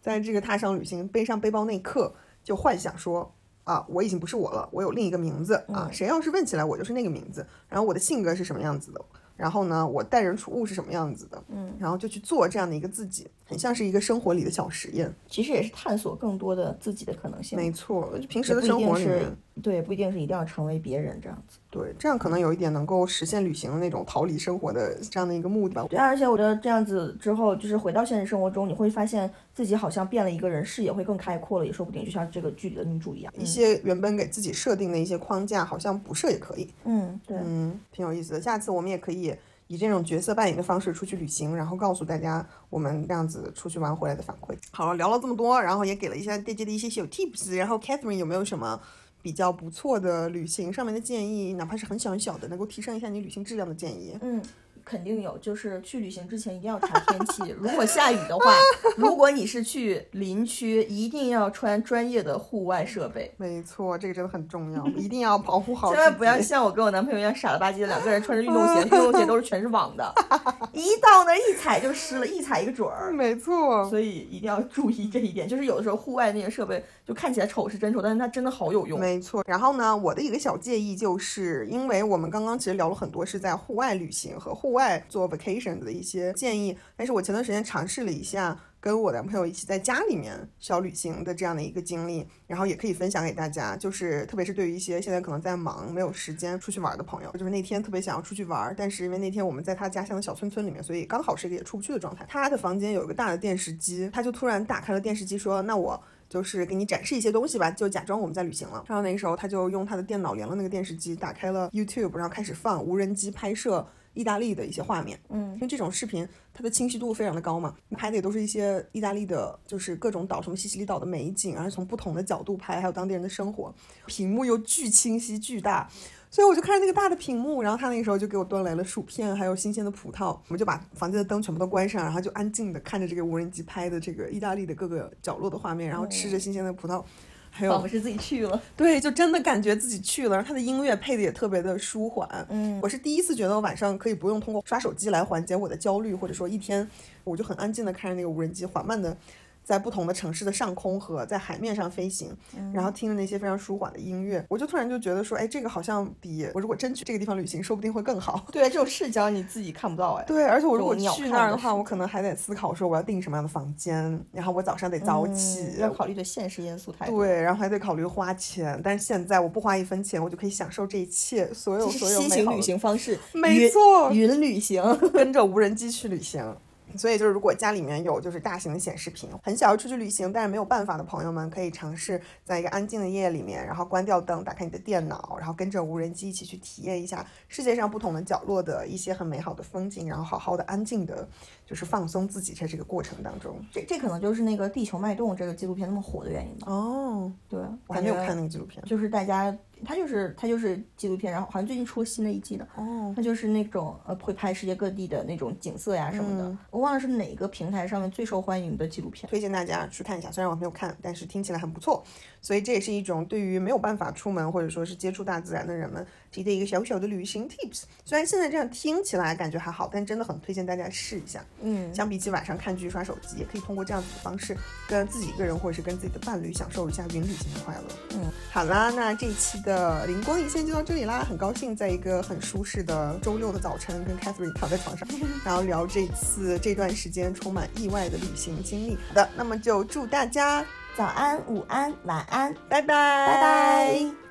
Speaker 1: 在这个踏上旅行、背上背包那一刻，就幻想说啊，我已经不是我了，我有另一个名字啊。谁要是问起来，我就是那个名字。然后我的性格是什么样子的？然后呢，我待人处物是什么样子的？嗯，然后就去做这样的一个自己，很像是一个生活里的小实验。
Speaker 2: 其实也是探索更多的自己的可能性。
Speaker 1: 没错，就平时的生活里面，
Speaker 2: 对，不一定是一定要成为别人这样子。
Speaker 1: 对，这样可能有一点能够实现旅行的那种逃离生活的这样的一个目的吧。
Speaker 2: 对，而且我觉得这样子之后，就是回到现实生活中，你会发现自己好像变了一个人，视野会更开阔了，也说不定。就像这个剧里的女主一样。
Speaker 1: 一些原本给自己设定的一些框架，好像不设也可以，
Speaker 2: 嗯，对，
Speaker 1: 嗯，挺有意思的。下次我们也可以以这种角色扮演的方式出去旅行，然后告诉大家我们这样子出去玩回来的反馈。好了，聊了这么多，然后也给了一下大家的一些小 tips，然后 Catherine 有没有什么？比较不错的旅行上面的建议，哪怕是很小很小的，能够提升一下你旅行质量的建议。
Speaker 2: 嗯，肯定有，就是去旅行之前一定要查天气。如果下雨的话，如果你是去林区，一定要穿专业的户外设备。
Speaker 1: 没错，这个真的很重要，一定要保护好。
Speaker 2: 千万不要像我跟我男朋友一样傻了吧唧的，两个人穿着运动鞋，运动鞋都是全是网的，一到那儿一踩就湿了，一踩一个准儿。
Speaker 1: 没错，
Speaker 2: 所以一定要注意这一点，就是有的时候户外那些设备就看起来丑是真丑，但是它真的好有用。
Speaker 1: 没错。然后呢，我的一个小建议就是，因为我们刚刚其实聊了很多是在户外旅行和户外外做 vacation 的一些建议，但是我前段时间尝试了一下。跟我男朋友一起在家里面小旅行的这样的一个经历，然后也可以分享给大家。就是特别是对于一些现在可能在忙、没有时间出去玩的朋友，就是那天特别想要出去玩，但是因为那天我们在他家乡的小村村里面，所以刚好是一个也出不去的状态。他的房间有一个大的电视机，他就突然打开了电视机，说：“那我。”就是给你展示一些东西吧，就假装我们在旅行了。然后那个时候，他就用他的电脑连了那个电视机，打开了 YouTube，然后开始放无人机拍摄意大利的一些画面。
Speaker 2: 嗯
Speaker 1: 因为这种视频它的清晰度非常的高嘛，拍的也都是一些意大利的，就是各种岛，什么西西里岛的美景，然后从不同的角度拍，还有当地人的生活，屏幕又巨清晰巨大。所以我就看着那个大的屏幕，然后他那个时候就给我端来了薯片，还有新鲜的葡萄。我们就把房间的灯全部都关上，然后就安静的看着这个无人机拍的这个意大利的各个角落的画面，然后吃着新鲜的葡萄，还有
Speaker 2: 仿佛是自己去了。
Speaker 1: 对，就真的感觉自己去了。然后它的音乐配的也特别的舒缓。
Speaker 2: 嗯
Speaker 1: 我是第一次觉得我晚上可以不用通过刷手机来缓解我的焦虑，或者说一天我就很安静的看着那个无人机缓慢的。在不同的城市的上空和在海面上飞行，然后听着那些非常舒缓的音乐，我就突然就觉得说，哎，这个好像比我如果真去这个地方旅行，说不定会更好。
Speaker 2: 对，这种视角你自己看不到哎。
Speaker 1: 对，而且我如果去那儿的话，我可能还得思考说我要订什么样的房间，然后我早上得早起，
Speaker 2: 嗯要考虑的现实因素太多。
Speaker 1: 对，然后还得考虑花钱，但是现在我不花一分钱，我就可以享受这一切，所有所有美好的
Speaker 2: 新型旅行方式，
Speaker 1: 没错
Speaker 2: 云旅行。
Speaker 1: 跟着无人机去旅行。所以就是，如果家里面有就是大型的显示屏，很想要出去旅行，但是没有办法的朋友们，可以尝试在一个安静的夜里面，然后关掉灯，打开你的电脑，然后跟着无人机一起去体验一下世界上不同的角落的一些很美好的风景，然后好好的安静的，就是放松自己在这个过程当中。
Speaker 2: 这这可能就是那个《地球脉动》这个纪录片那么火的原因吧。
Speaker 1: 哦，
Speaker 2: 对，
Speaker 1: 我还没有看那个纪录片。
Speaker 2: 就是大家它就是它就是纪录片，然后好像最近出了新的一季的。
Speaker 1: 哦，
Speaker 2: 它就是那种呃会拍世界各地的那种景色呀什么的。我忘了是哪个平台上面最受欢迎的纪录片。
Speaker 1: 推荐大家去看一下，虽然我没有看，但是听起来很不错。所以这也是一种对于没有办法出门或者说是接触大自然的人们提的一个小小的旅行 tips。虽然现在这样听起来感觉还好，但真的很推荐大家试一下。
Speaker 2: 嗯，
Speaker 1: 相比起晚上看剧刷手机，也可以通过这样子的方式，跟自己一个人或者是跟自己的伴侣享受一下云旅行的快乐。
Speaker 2: 嗯，
Speaker 1: 好啦，那这一期的灵光一现就到这里啦。很高兴在一个很舒适的周六的早晨，跟 Catherine 躺在床上，然后聊这次这段时间充满意外的旅行经历。好的，那么就祝大家
Speaker 2: 早安、午安、晚安，
Speaker 1: 拜拜，
Speaker 2: 拜拜。